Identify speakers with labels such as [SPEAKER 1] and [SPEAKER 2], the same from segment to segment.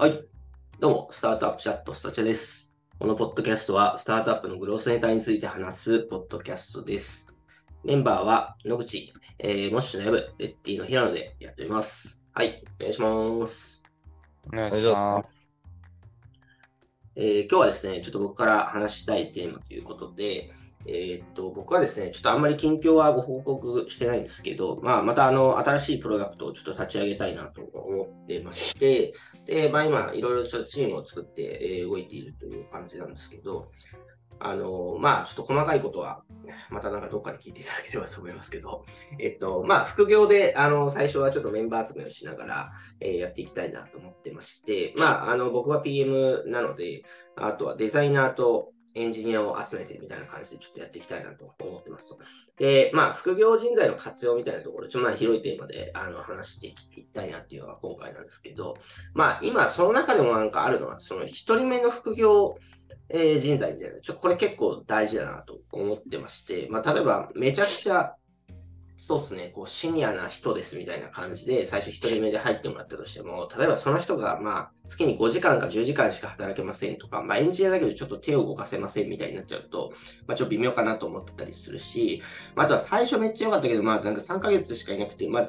[SPEAKER 1] はい。どうも、スタートアップチャットスタチャです。このポッドキャストは、スタートアップのグロースネタについて話すポッドキャストです。メンバーは、野口、えー、モッシュのヤブ、レッティの平野でやっております。はい、お願いします。
[SPEAKER 2] お願いし
[SPEAKER 3] ま
[SPEAKER 2] す。
[SPEAKER 1] えー今日はですね、ちょっと僕から話したいテーマということで、えーっと、僕はですね、ちょっとあんまり近況はご報告してないんですけど、まあ、またあの、新しいプロダクトをちょっと立ち上げたいなと思ってまして、で、まあ今、いろいろちょっとチームを作って、え動いているという感じなんですけど、あの、まあ、ちょっと細かいことは、またなんかどっかで聞いていただければと思いますけど、えっと、まあ、副業で、あの、最初はちょっとメンバー集めをしながら、えーやっていきたいなと思ってまして、まあ、あの、僕は PM なので、あとはデザイナーとエンジニアを集めてみたいな感じでちょっとやっていきたいなと思ってますと。で、まあ、副業人材の活用みたいなところ、ちょっとまあ広いテーマであの話していきたいなっていうのが今回なんですけど、まあ、今その中でもなんかあるのは、その一人目の副業えー人材みたいな、ちょっとこれ結構大事だなと思ってまして、まあ、例えばめちゃくちゃ、そうですね、こうシニアな人ですみたいな感じで、最初一人目で入ってもらったとしても、例えばその人が、まあ、月に5時間か10時間しか働けませんとか、まあ、エンジニアだけどちょっと手を動かせませんみたいになっちゃうと、まあ、ちょっと微妙かなと思ってたりするし、まあ、とは最初めっちゃ良かったけど、まあ、なんか3ヶ月しかいなくて、まあ、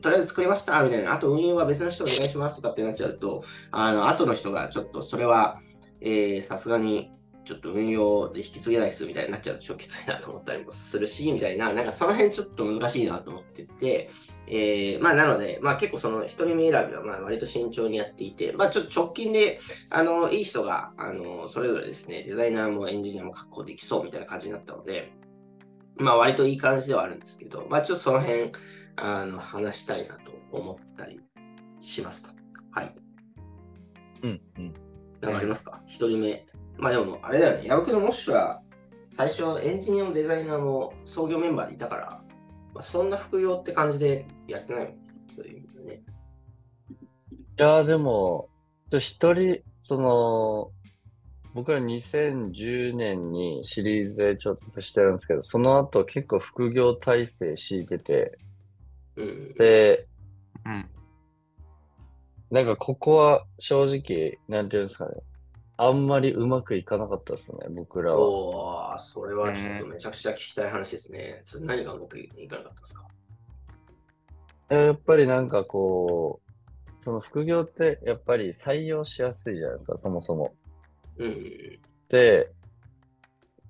[SPEAKER 1] とりあえず作りましたみたいな、あと運用は別の人お願いしますとかってなっちゃうと、あの、後の人がちょっとそれは、えさすがに、ちょっと運用で引き継げないっすみたいになっちゃうとちょっときついなと思ったりもするし、みたいな、なんかその辺ちょっと難しいなと思ってて、えーまあなので、まあ結構その一人目選びはまあ割と慎重にやっていて、まあちょっと直近で、あの、いい人が、あの、それぞれですね、デザイナーもエンジニアも確保できそうみたいな感じになったので、まあ割といい感じではあるんですけど、まあちょっとその辺、あの、話したいなと思ったりしますと。はい。
[SPEAKER 3] うんうん。
[SPEAKER 1] なんかありますか？一、人目。まあでも、あれだよね。矢吹のモッシュは、最初エンジニアもデザイナーも創業メンバーでいたから、まあ、そんな副業って感じでやってないもんね。そういう意味でね。
[SPEAKER 3] いやーでも、一人、その、僕ら2010年にシリーズで調達してるんですけど、その後敷い構副業体制敷いてて、
[SPEAKER 1] うん。
[SPEAKER 3] で、
[SPEAKER 2] うん。
[SPEAKER 3] なんかここは正直、なんていうんですかね、あんまりうまくいかなかったですね、僕らは。
[SPEAKER 1] おー、それはちょっとめちゃくちゃ聞きたい話ですね。それ何がうまくいかなかったですか？
[SPEAKER 3] やっぱりなんかこう、その副業ってやっぱり採用しやすいじゃないですか、そもそも。
[SPEAKER 1] うん。
[SPEAKER 3] で、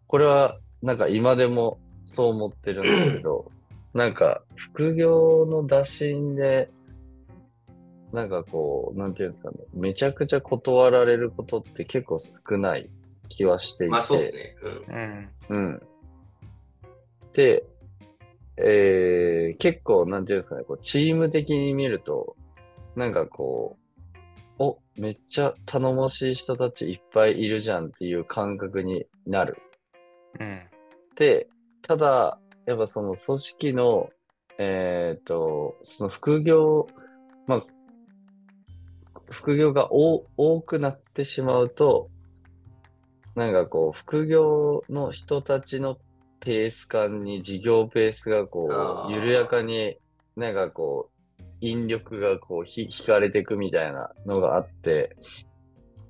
[SPEAKER 3] これはなんか今でもそう思ってるんですけど、なんか副業の打診で、なんかこう、なんていうんですかね、めちゃくちゃ断られることって結構少ない気はしていて。
[SPEAKER 1] まあそうですね。うん。
[SPEAKER 2] うん。
[SPEAKER 3] うん。で、えー、結構、なんていうんですかね、こうチーム的に見ると、なんかこう、お、めっちゃ頼もしい人たちいっぱいいるじゃんっていう感覚になる。
[SPEAKER 2] うん。
[SPEAKER 3] で、ただ、やっぱその組織の、えっと、その副業、まあ、副業が多多くなってしまうと、なんかこう、副業の人たちのペース感に事業ペースがこう、緩やかに、なんかこう、引力がこう、ひ引かれていくみたいなのがあって、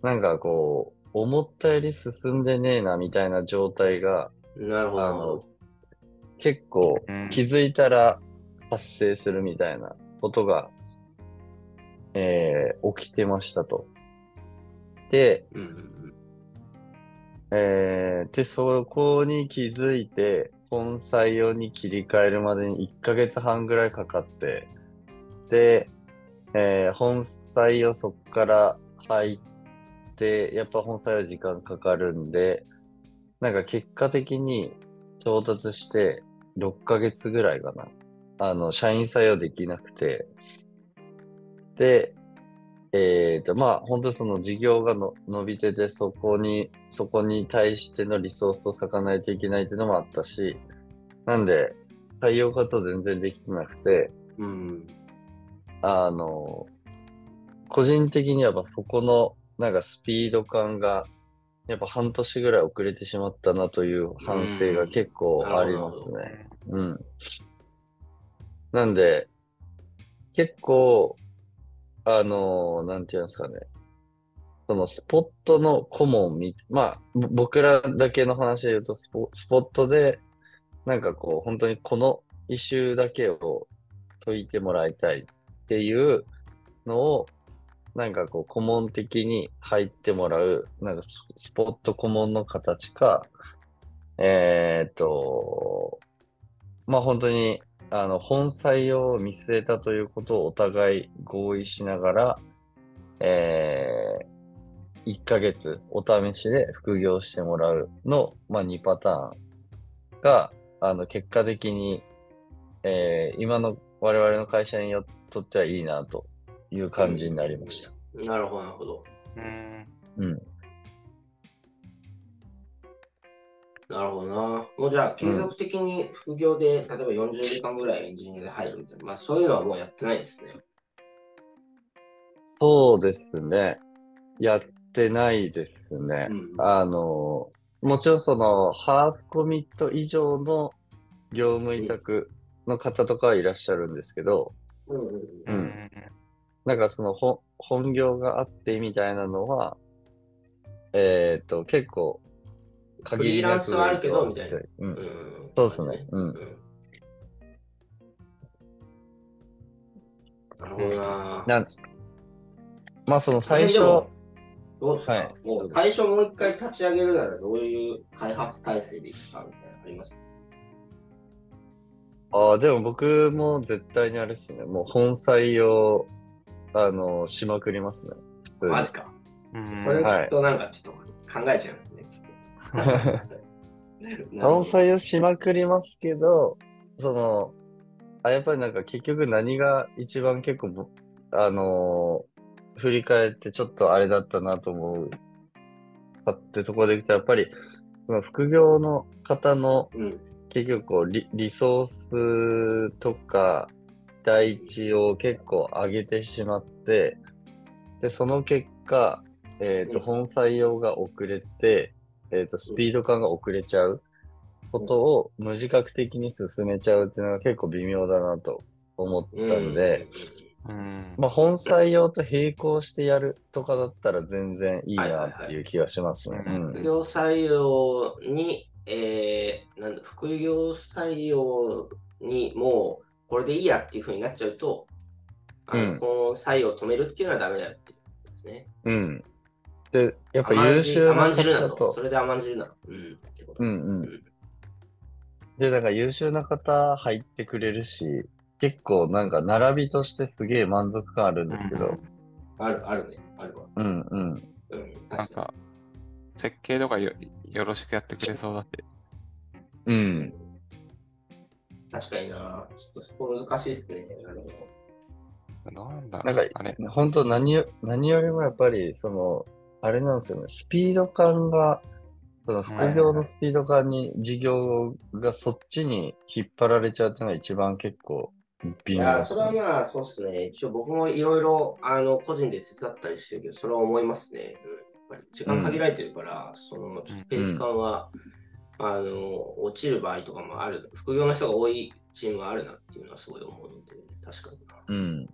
[SPEAKER 3] なんかこう、思ったより進んでねえなみたいな状態が、
[SPEAKER 1] なるほど。
[SPEAKER 3] あの結構
[SPEAKER 2] うん
[SPEAKER 3] 気づいたら発生するみたいなことが、えー起きてましたと。で、えーで、そこに気づいて、本採用に切り替えるまでに1ヶ月半ぐらいかかって、で、えー本採用そこから入って、やっぱ本採用時間かかるんで、なんか結果的に調達して6ヶ月ぐらいかな。あの、社員採用できなくて、で、えっと、まあ、本当にその事業がの伸びてて、そこに、そこに対してのリソースを割かないといけないっていうのもあったし、なんで、採用活動全然できてなくて、
[SPEAKER 1] うん。うん。
[SPEAKER 3] あの、個人的にはやっぱそこの、なんかスピード感が、やっぱ半年ぐらい遅れてしまったなという反省が結構ありますね。うん。なんで、結構、あの、なんていうんですかね。そのスポットの顧問み、まあ、僕らだけの話で言うとスポ、スポットで、なんかこう、本当にこのイシューだけを解いてもらいたいっていうのを、なんかこう、顧問的に入ってもらう、なんかススポット顧問の形か、えーっと、まあ本当に、あの、本採用を見据えたということをお互い合意しながら、えー、1ヶ月お試しで副業してもらうの、まあ2パターンが、あの、結果的に、えー今の我々の会社によとってはいいなという感じになりました。
[SPEAKER 1] なるほど、なるほど。
[SPEAKER 2] うん。
[SPEAKER 3] うん。
[SPEAKER 1] なるほどな。もうじゃあ、継続的に副業で、例えば40時間ぐらいエンジニアで入るみたいな、まあそういうのはもうやってないですね。
[SPEAKER 3] そうですね。やってないですね。
[SPEAKER 1] うん
[SPEAKER 3] あの、もちろんその、ハーフコミット以上の業務委託の方とかはいらっしゃるんですけど、
[SPEAKER 1] うんうん
[SPEAKER 3] う
[SPEAKER 2] うんん。
[SPEAKER 3] なんかその本本業があってみたいなのは、えっと、結構、
[SPEAKER 1] フリーランスはあるけど、みたいな。
[SPEAKER 3] う。
[SPEAKER 1] うんん
[SPEAKER 3] そうですね。うん。
[SPEAKER 1] んなるほどな。
[SPEAKER 3] なんまあその最初、
[SPEAKER 1] どうですか、
[SPEAKER 3] はい
[SPEAKER 1] もう最初もう一回立ち上げるならどういう開発体制でいくかみたいなのあります？
[SPEAKER 3] ああ、でも僕も絶対にあれですね。もう本採用、あの、しまくりますね。
[SPEAKER 1] マジか。
[SPEAKER 2] うん
[SPEAKER 1] それ
[SPEAKER 3] はい
[SPEAKER 1] きっとなんかちょっと考えちゃいますね。ちょっと
[SPEAKER 3] 本採用しまくりますけど、その、あ、やっぱりなんか結局何が一番結構ぼ、あのー振り返ってちょっとあれだったなと思うかってところでいくと、やっぱり、その副業の方の
[SPEAKER 1] うん。
[SPEAKER 3] 結局こうリ、リソースとか、期待値を結構上げてしまって、で、その結果、えっ、と、
[SPEAKER 1] うん
[SPEAKER 3] 本採用が遅れて、えっ、と、スピード感が遅れちゃうことを無自覚的に進めちゃうっていうのが結構微妙だなと思ったんで、
[SPEAKER 2] うん。
[SPEAKER 3] まあ、本採用と並行してやるとかだったら全然いいなっていう気がしますね。
[SPEAKER 1] 副業採用に、えー、なんだ、副業採用にもうこれでいいやっていうふうになっちゃうと、あの
[SPEAKER 3] うん
[SPEAKER 1] この採用を止めるっていうのはダメだよっていうことですね。
[SPEAKER 3] うん。で、やっぱ優秀な
[SPEAKER 1] じ甘んじるなと。そ、れで甘んじるな。うん。
[SPEAKER 3] うんうん。で、なんか優秀な方入ってくれるし、結構なんか並びとしてすげえ満足感あるんですけど、
[SPEAKER 1] ある、あるね。あるわ。
[SPEAKER 3] うんうん。
[SPEAKER 1] うん。
[SPEAKER 2] なんか、設計とかよよろしくやってくれそうだって。
[SPEAKER 3] うん。
[SPEAKER 1] 確かにな。ちょっとそこ難しいですね。あの
[SPEAKER 2] なんだ
[SPEAKER 3] なんか
[SPEAKER 2] あれ。
[SPEAKER 3] 本当何よ、何よりもやっぱり、その、あれなんですよね、スピード感が、その副業のスピード感に事業がそっちに引っ張られちゃうっていうのが一番結構微
[SPEAKER 1] いや、
[SPEAKER 3] 妙ですね。
[SPEAKER 1] それはまあ、そうっすね。一応僕もいろいろ、あの、個人で手伝ったりしてるけど、それは思いますね。うん。やっぱり時間限られてるから、その、ちょっとペース感は、あの、落ちる場合とかもある。副業の人が多いチームがあるなっていうのはすごい思うので、確かにな。
[SPEAKER 3] うん。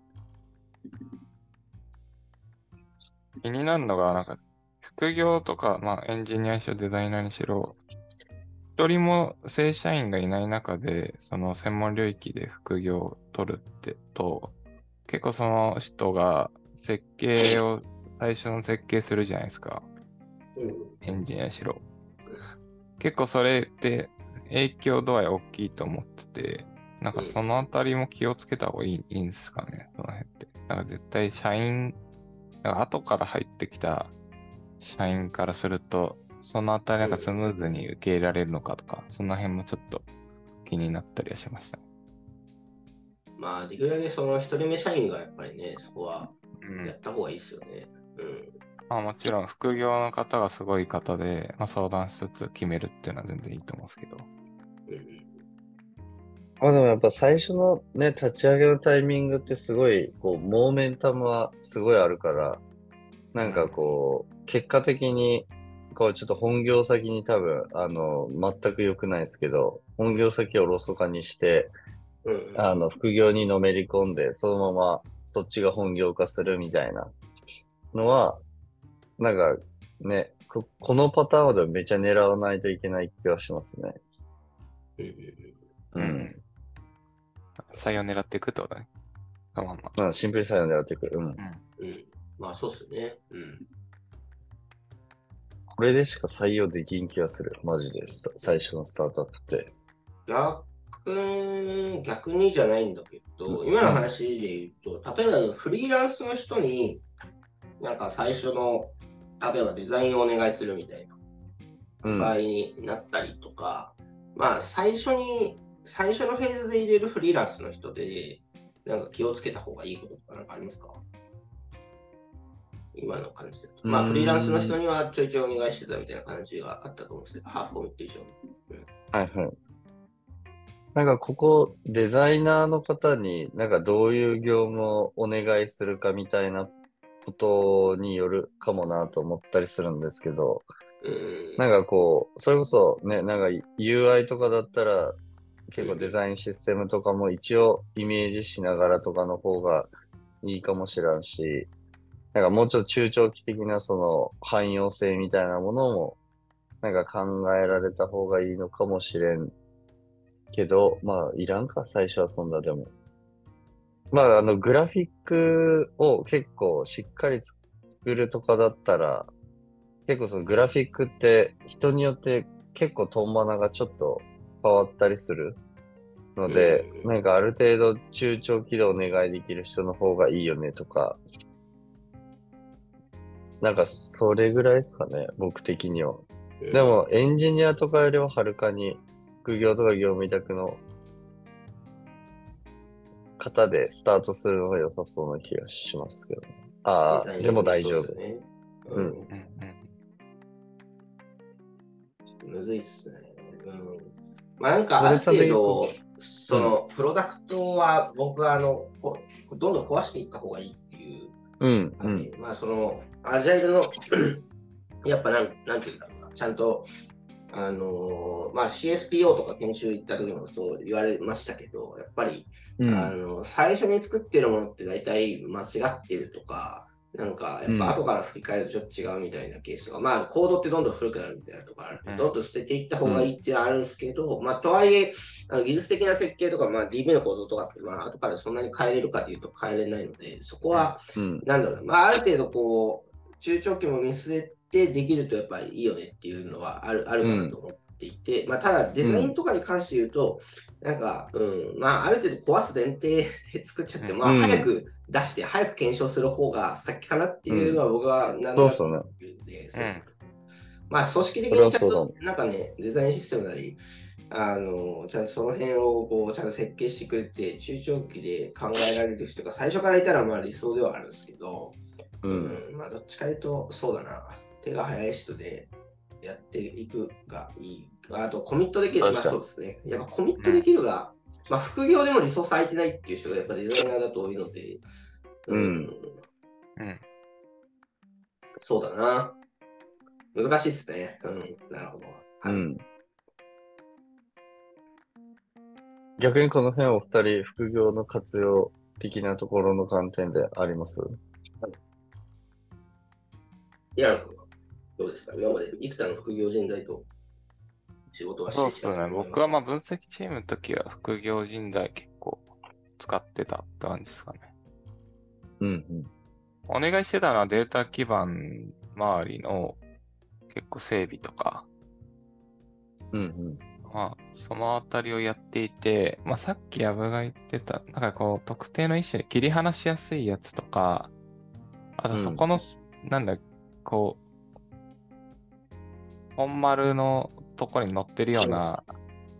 [SPEAKER 2] 気になるのが、なんか、副業とか、まあ、エンジニアにしろ、デザイナーにしろ、一人も正社員がいない中で、その専門領域で副業を取るってと、結構その人が設計を、最初の設計するじゃないですか。
[SPEAKER 1] うん。
[SPEAKER 2] エンジニアにしろ。結構それって影響度合い大きいと思ってて、なんかそのあたりも気をつけた方がいいいいんですかね、その辺って。なんか絶対社員、なんか後から入ってきた社員からすると、そのあたりなんかスムーズに受け入れられるのかとか、その辺もちょっと気になったりはしました。
[SPEAKER 1] まあ、できるだけその一人目社員がやっぱりね、そこは
[SPEAKER 2] うん
[SPEAKER 1] やった方がいいですよね。うん。
[SPEAKER 2] まあもちろん副業の方がすごい方で、まあ、相談しつつ決めるっていうのは全然いいと思うんですけど。
[SPEAKER 1] うん
[SPEAKER 3] まあでもやっぱ最初のね、立ち上げのタイミングってすごい、こう、モーメンタムはすごいあるから、なんかこう、結果的に、こう、ちょっと本業先に多分、あの、全く良くないですけど、本業先をおろそかにして、
[SPEAKER 1] うんうん。
[SPEAKER 3] あの、副業にのめり込んで、そのままそっちが本業化するみたいなのは、なんかね、ここのパターンでめちゃ狙わないといけない気はしますね。
[SPEAKER 1] う
[SPEAKER 2] ん。採用狙っていくってことだね。そのまんま。
[SPEAKER 3] まあ、シンプル採用狙っていく。うん。
[SPEAKER 2] うん。
[SPEAKER 1] うんうんまあそうですよね。うん。
[SPEAKER 3] これでしか採用できん気がする。マジで。さ最初のスタートアップって。
[SPEAKER 1] 逆に、逆にじゃないんだけど、今の話で言うと、例えばフリーランスの人に、なんか最初の、例えばデザインをお願いするみたいな
[SPEAKER 3] うん。
[SPEAKER 1] 場合になったりとか、まあ最初に、最初のフェーズで入れるフリーランスの人で、なんか気をつけた方がいいこととかなんかありますか？今の感じで。まあ
[SPEAKER 3] うん
[SPEAKER 1] フリーランスの人にはちょいちょいお願いしてたみたいな感じがあったと思うんですけど、ハーフコミット以上に。
[SPEAKER 3] はいはい。なんかここ、デザイナーの方になんかどういう業務をお願いするかみたいなことによるかもなと思ったりするんですけど、
[SPEAKER 1] うん
[SPEAKER 3] なんかこう、それこそね、なんか UI とかだったら結構デザインシステムとかも一応イメージしながらとかの方がいいかもしらんし、なんかもうちょっと中長期的なその汎用性みたいなものもなんか考えられた方がいいのかもしれんけど、まあいらんか、最初はそんなでも。まああのグラフィックを結構しっかり作るとかだったら、結構そのグラフィックって人によって結構トンマナがちょっと変わったりするので、
[SPEAKER 1] うん
[SPEAKER 3] なんかある程度中長期でお願いできる人の方がいいよねとか、なんかそれぐらいですかね、僕的には。で、もエンジニアとかよりははるかに副業とか業務委託の方でスタートするのが良さそうな気がしますけどね。ああ、でも大丈夫。
[SPEAKER 1] そう
[SPEAKER 3] う
[SPEAKER 1] ん。むずいっすね。うん。まあなんかある程度、そのプロダクトは僕はあの、こどんどん壊していった方がいいっていう。
[SPEAKER 3] うん、う
[SPEAKER 1] 感
[SPEAKER 3] ん、
[SPEAKER 1] じまあその、アジャイルの、やっぱなん、なんていうんだろうな、ちゃんと、あのーまあ CSPO とか研修行った時もそう言われましたけど、やっぱり、
[SPEAKER 3] うん、
[SPEAKER 1] あの、最初に作ってるものって大体間違ってるとか、なんか、やっぱ後から振り返るとちょっと違うみたいなケースとか、まあ、コードってどんどん古くなるみたいなとかある。
[SPEAKER 2] うん。
[SPEAKER 1] どんどん捨てていった方がいいってあるんですけど、まあ、とはいえ、あの技術的な設計とか、まあ、DB のコードとかって、まあ、後からそんなに変えれるかというと変えれないので、そこは、
[SPEAKER 3] うん、
[SPEAKER 1] なんだろうな、まあ、ある程度、こう、中長期も見据えてできるとやっぱりいいよねっていうのはあるあるかなと思っていて、まあ、ただ、デザインとかに関して言うと、なんか、うん、まあ、ある程度壊す前提で作っちゃって、まあ、
[SPEAKER 3] うん。
[SPEAKER 1] 早く出して、早く検証する方が先かなっていうのは僕はなんとなく
[SPEAKER 3] そう
[SPEAKER 1] んまあ、組織的にちゃんと、なんかね、デザインシステムなり、あの、ちゃんとその辺をこう、ちゃんと設計してくれて、中長期で考えられる人が最初からいたらまあ理想ではあるんですけど、
[SPEAKER 3] うん、
[SPEAKER 1] まあ、どっちかというと、そうだな、手が早い人でやっていくがいい。あと、コミットできる。まあそうですね。やっぱコミットできるが、まあ、副業でもリソース空いてないっていう人がやっぱデザイナーだと多いので、
[SPEAKER 3] うん
[SPEAKER 2] うん。
[SPEAKER 1] そうだな。難しいですね。うん、なるほど。はい
[SPEAKER 3] うん。逆にこの辺お二人、副業の活用的なところの観点であります？
[SPEAKER 1] イラン君はどうですか？今まで幾多の副業人材と仕事はしてきた
[SPEAKER 2] そうっす。ね。僕はまあ分析チームの時は副業人材結構使ってたって感じですかね。
[SPEAKER 3] うん、
[SPEAKER 2] お願いしてたのはデータ基盤周りの結構整備とか、
[SPEAKER 3] うん、うん、
[SPEAKER 2] まあ、そのあたりをやっていて、まあ、さっき矢部が言ってた、なんかこう、特定の一種で切り離しやすいやつとか、あとそこの、なんだ、こう、本丸のところに載ってるような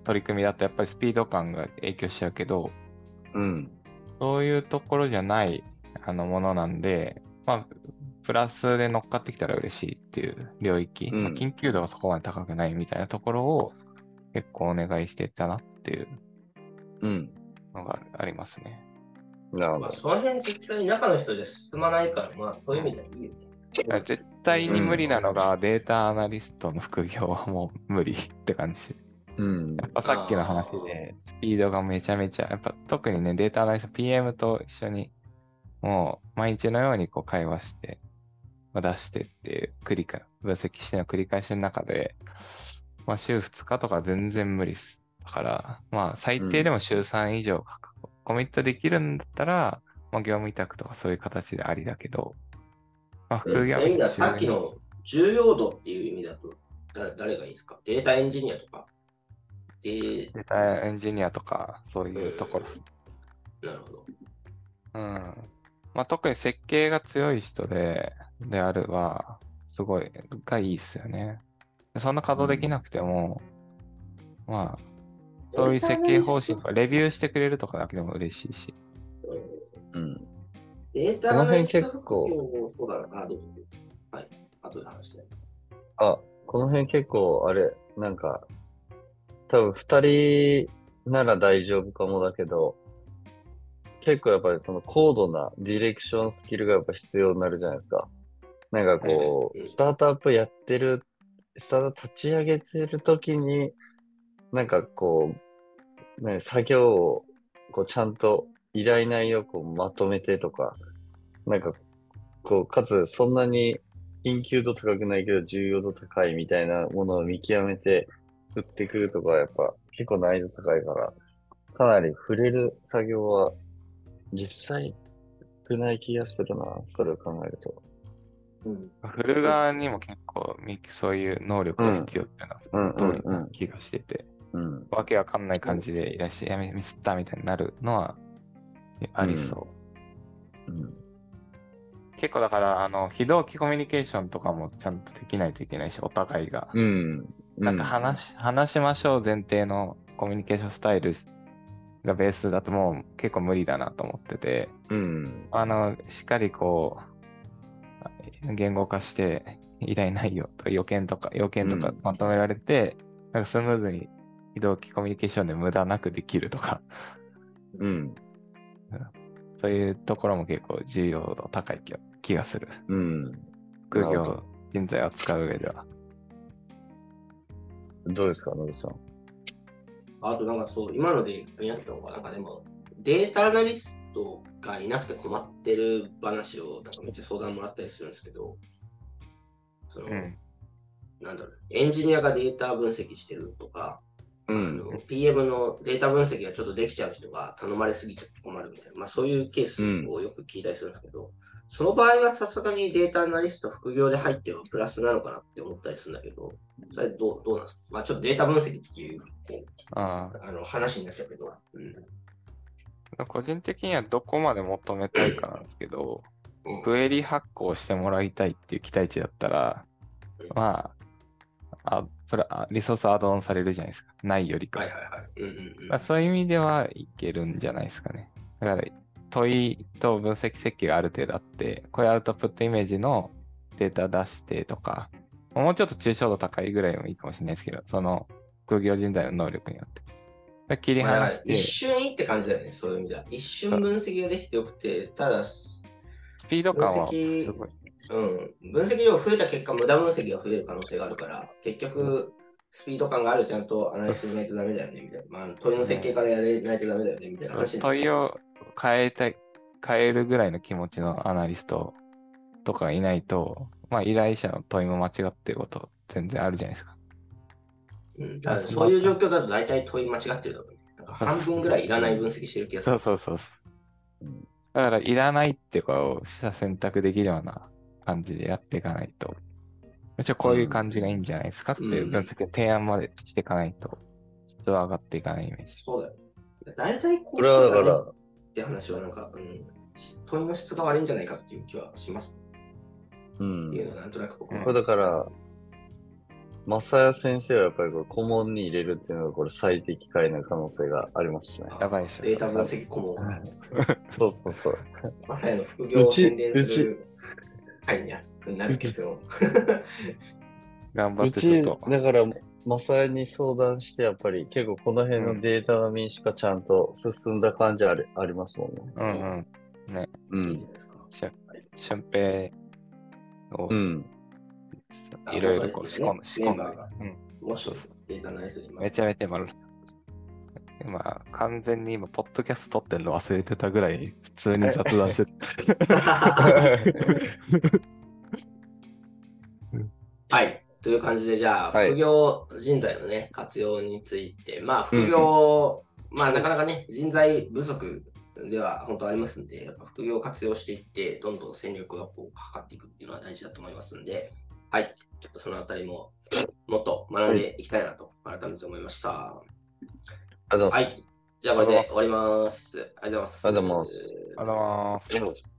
[SPEAKER 2] 取り組みだと、やっぱりスピード感が影響しちゃうけど、
[SPEAKER 3] うん、
[SPEAKER 2] そういうところじゃないあのものなんで、まあ、プラスで乗っかってきたら嬉しいっていう領域、
[SPEAKER 3] うん
[SPEAKER 2] まあ、緊急度がそこまで高くないみたいなところを結構お願いしてたなっていう
[SPEAKER 3] うん。
[SPEAKER 2] のがありますね。
[SPEAKER 1] まあ、
[SPEAKER 3] なるほど。
[SPEAKER 1] その辺絶対中の人で進まないから、まあ、そういう意味ではいいよね。
[SPEAKER 2] いや絶対に無理なのがデータアナリストの副業はもう無理って感じ。
[SPEAKER 3] うん。
[SPEAKER 2] やっぱさっきの話で、スピードがめちゃめちゃ、やっぱ特にね、データアナリスト、PM と一緒に、もう毎日のようにこう会話して、まあ出してって繰り返、分析しての繰り返しの中で、まあ週2日とか全然無理っす。だから、まあ最低でも週3以上コミットできるんだったら、まあ業務委託とかそういう形でありだけど、まあ副業
[SPEAKER 1] え今さっきの重要度っていう意味だと、だ誰がいいですか？データエンジニアとか？で、
[SPEAKER 2] データエンジニアとか、そういうところ
[SPEAKER 1] なるほど。
[SPEAKER 2] うん。まあ、特に設計が強い人で、であるは、すごい、がいいっすよね。そんな稼働できなくても、まあ、そういう設計方針とか、レビューしてくれるとかだけでも嬉しいし。
[SPEAKER 3] うん。
[SPEAKER 1] データ
[SPEAKER 3] この辺結構
[SPEAKER 1] そうだな。あ、どうぞ。はい。後で話して。
[SPEAKER 3] あ、この辺結構、あれ、なんか、多分二人なら大丈夫かもだけど、結構やっぱりその高度なディレクションスキルがやっぱ必要になるじゃないですか。なんかこ
[SPEAKER 1] う
[SPEAKER 3] う、
[SPEAKER 1] ん
[SPEAKER 3] スタートアップやってる、スタート立ち上げてる時に、なんかこう、ね、作業をこうちゃんと依頼内容をこうまとめてとか、なんかこう、かつそんなに緊急度高くないけど重要度高いみたいなものを見極めて売ってくるとかやっぱ結構難易度高いから、かなり触れる作業は実際少ない気がするな、それを考えると。
[SPEAKER 1] うん。
[SPEAKER 2] 振る側にも結構、みそういう能力が必要っていうのは、
[SPEAKER 3] うん
[SPEAKER 2] 通りな気がしてて、
[SPEAKER 3] うん。
[SPEAKER 2] わけわかんない感じでいらっしゃい、やめ、ミスったみたいになるのは、ありそう。
[SPEAKER 3] うん。
[SPEAKER 2] 結構だから、あの、非同期コミュニケーションとかもちゃんとできないといけないし、お互いが。
[SPEAKER 3] うん。
[SPEAKER 2] なんか話し、話しましょう前提のコミュニケーションスタイルがベースだともう結構無理だなと思ってて、
[SPEAKER 3] うん。
[SPEAKER 2] あの、しっかりこう、言語化して依頼内容とか要件とか、要件とか
[SPEAKER 3] うん
[SPEAKER 2] まとめられて、なんかスムーズに非同期コミュニケーションで無駄なくできるとか、
[SPEAKER 3] うん。
[SPEAKER 2] そういうところも結構重要度高い気がする。
[SPEAKER 3] うん。
[SPEAKER 2] 副業人材を扱う上では。
[SPEAKER 3] どうですか、野口さん？
[SPEAKER 1] あとなんかそう、今ので気になったのが、なんかでも、データアナリストがいなくて困ってる話を、なんかめっちゃ相談もらったりするんですけど、その、
[SPEAKER 2] うん。
[SPEAKER 1] なんだろう、エンジニアがデータ分析してるとか、
[SPEAKER 3] う
[SPEAKER 1] あの PM のデータ分析がちょっとできちゃう人が頼まれすぎちゃって困るみたいな、まあそういうケースをよく聞いたりするんですけど、その場合はさすがにデータアナリスト副業で入ってはプラスなのかなって思ったりするんだけど、それどうどうなんですか？まあちょっとデータ分析っていうこ
[SPEAKER 2] あ
[SPEAKER 1] うあの話になっちゃうけど、うん。
[SPEAKER 2] あ。個人的にはどこまで求めたいかなんですけど、
[SPEAKER 1] うん。
[SPEAKER 2] クエリ発行してもらいたいっていう期待値だったら
[SPEAKER 1] うん、
[SPEAKER 2] まあ、あプラあリソースアドオンされるじゃないですか。ないよりか。
[SPEAKER 1] はいはいはい。うんうんうん
[SPEAKER 2] まあ、そういう意味ではいけるんじゃないですかね。だから、問いと分析設計がある程度あって、こういうアウトプットイメージのデータ出してとか、もうちょっと抽象度高いぐらいもいいかもしれないですけど、その副業人材の能力によって。で切り
[SPEAKER 1] まあ
[SPEAKER 2] 離して、
[SPEAKER 1] 一
[SPEAKER 2] ス
[SPEAKER 1] 瞬いいって感じだよね、そういう意味では。一瞬分析ができてよくて、ただ、
[SPEAKER 2] ピード感はすごい。
[SPEAKER 1] うん、分析量増えた結果、無駄分析が増える可能性があるから、結局、スピード感があるちゃんとアナリストしないとダメだよね、みたいな。まあ、問いの設計からやれないとダメだよね、みたいな話
[SPEAKER 2] 問いを変えたい、変えるぐらいの気持ちのアナリストとかいないと、まあ依頼者の問いも間違ってること全然あるじゃないですか。
[SPEAKER 1] うん、だからそういう状況だと大体問い間違ってるだろうね。なんか半分ぐらいいらない分析してる気がする。
[SPEAKER 2] そうそうそう。だからいらないってこう、した選択できるような感じでやっていかないと。もちろんこういう感じがいいんじゃないですかっていう分析を提案までしていかないと、質は上がっていかないイメージ。
[SPEAKER 1] そうだよ。大体こ
[SPEAKER 3] これはだから、
[SPEAKER 1] って話はなんか、うん、問いの質が悪いんじゃないかっていう気はします。
[SPEAKER 3] うん
[SPEAKER 1] って。いうのはなんとなく僕は
[SPEAKER 3] これだから、正谷先生はやっぱりこれ顧問に入れるっていうのがこれ最適解な可能性がありますね。
[SPEAKER 2] やばいっしょ
[SPEAKER 1] データ分析顧問。
[SPEAKER 3] そうそうそう。
[SPEAKER 1] まさやの副業を
[SPEAKER 3] うち
[SPEAKER 1] 宣伝する会になる結論。
[SPEAKER 2] 頑張
[SPEAKER 3] う
[SPEAKER 2] ってちょ
[SPEAKER 3] ち
[SPEAKER 2] っ、と。
[SPEAKER 3] だから、正谷に相談して、やっぱり結構この辺のデータの民主化ちゃんと進んだ感じありありますもんね。
[SPEAKER 2] うんうん。
[SPEAKER 3] うん。
[SPEAKER 1] いいじゃないですか。
[SPEAKER 2] 俊平を
[SPEAKER 3] うん。
[SPEAKER 2] いろいろこう仕込んでうん、
[SPEAKER 1] もしデータアナリストに
[SPEAKER 2] めちゃめちゃ丸。今、完全に今、ポッドキャスト撮ってんの忘れてたぐらい、普通に雑談してる。
[SPEAKER 1] という感じで、じゃあ、
[SPEAKER 3] はい。
[SPEAKER 1] 副業人材のね、活用について、まあ、副業、まあ、なかなかね、人材不足では本当ありますんで、やっぱ副業を活用していって、どんどん戦略アップを図っていくっていうのは大事だと思いますんで、はい、ちょっとそのあたりも、もっと学んでいきたいなと、改めて思いました。
[SPEAKER 3] ありがとうござ
[SPEAKER 1] はいい
[SPEAKER 3] ます。。
[SPEAKER 1] じゃあ、これで終わります。ありがとうございます。
[SPEAKER 3] ありがとうございます
[SPEAKER 2] あらー。
[SPEAKER 3] うん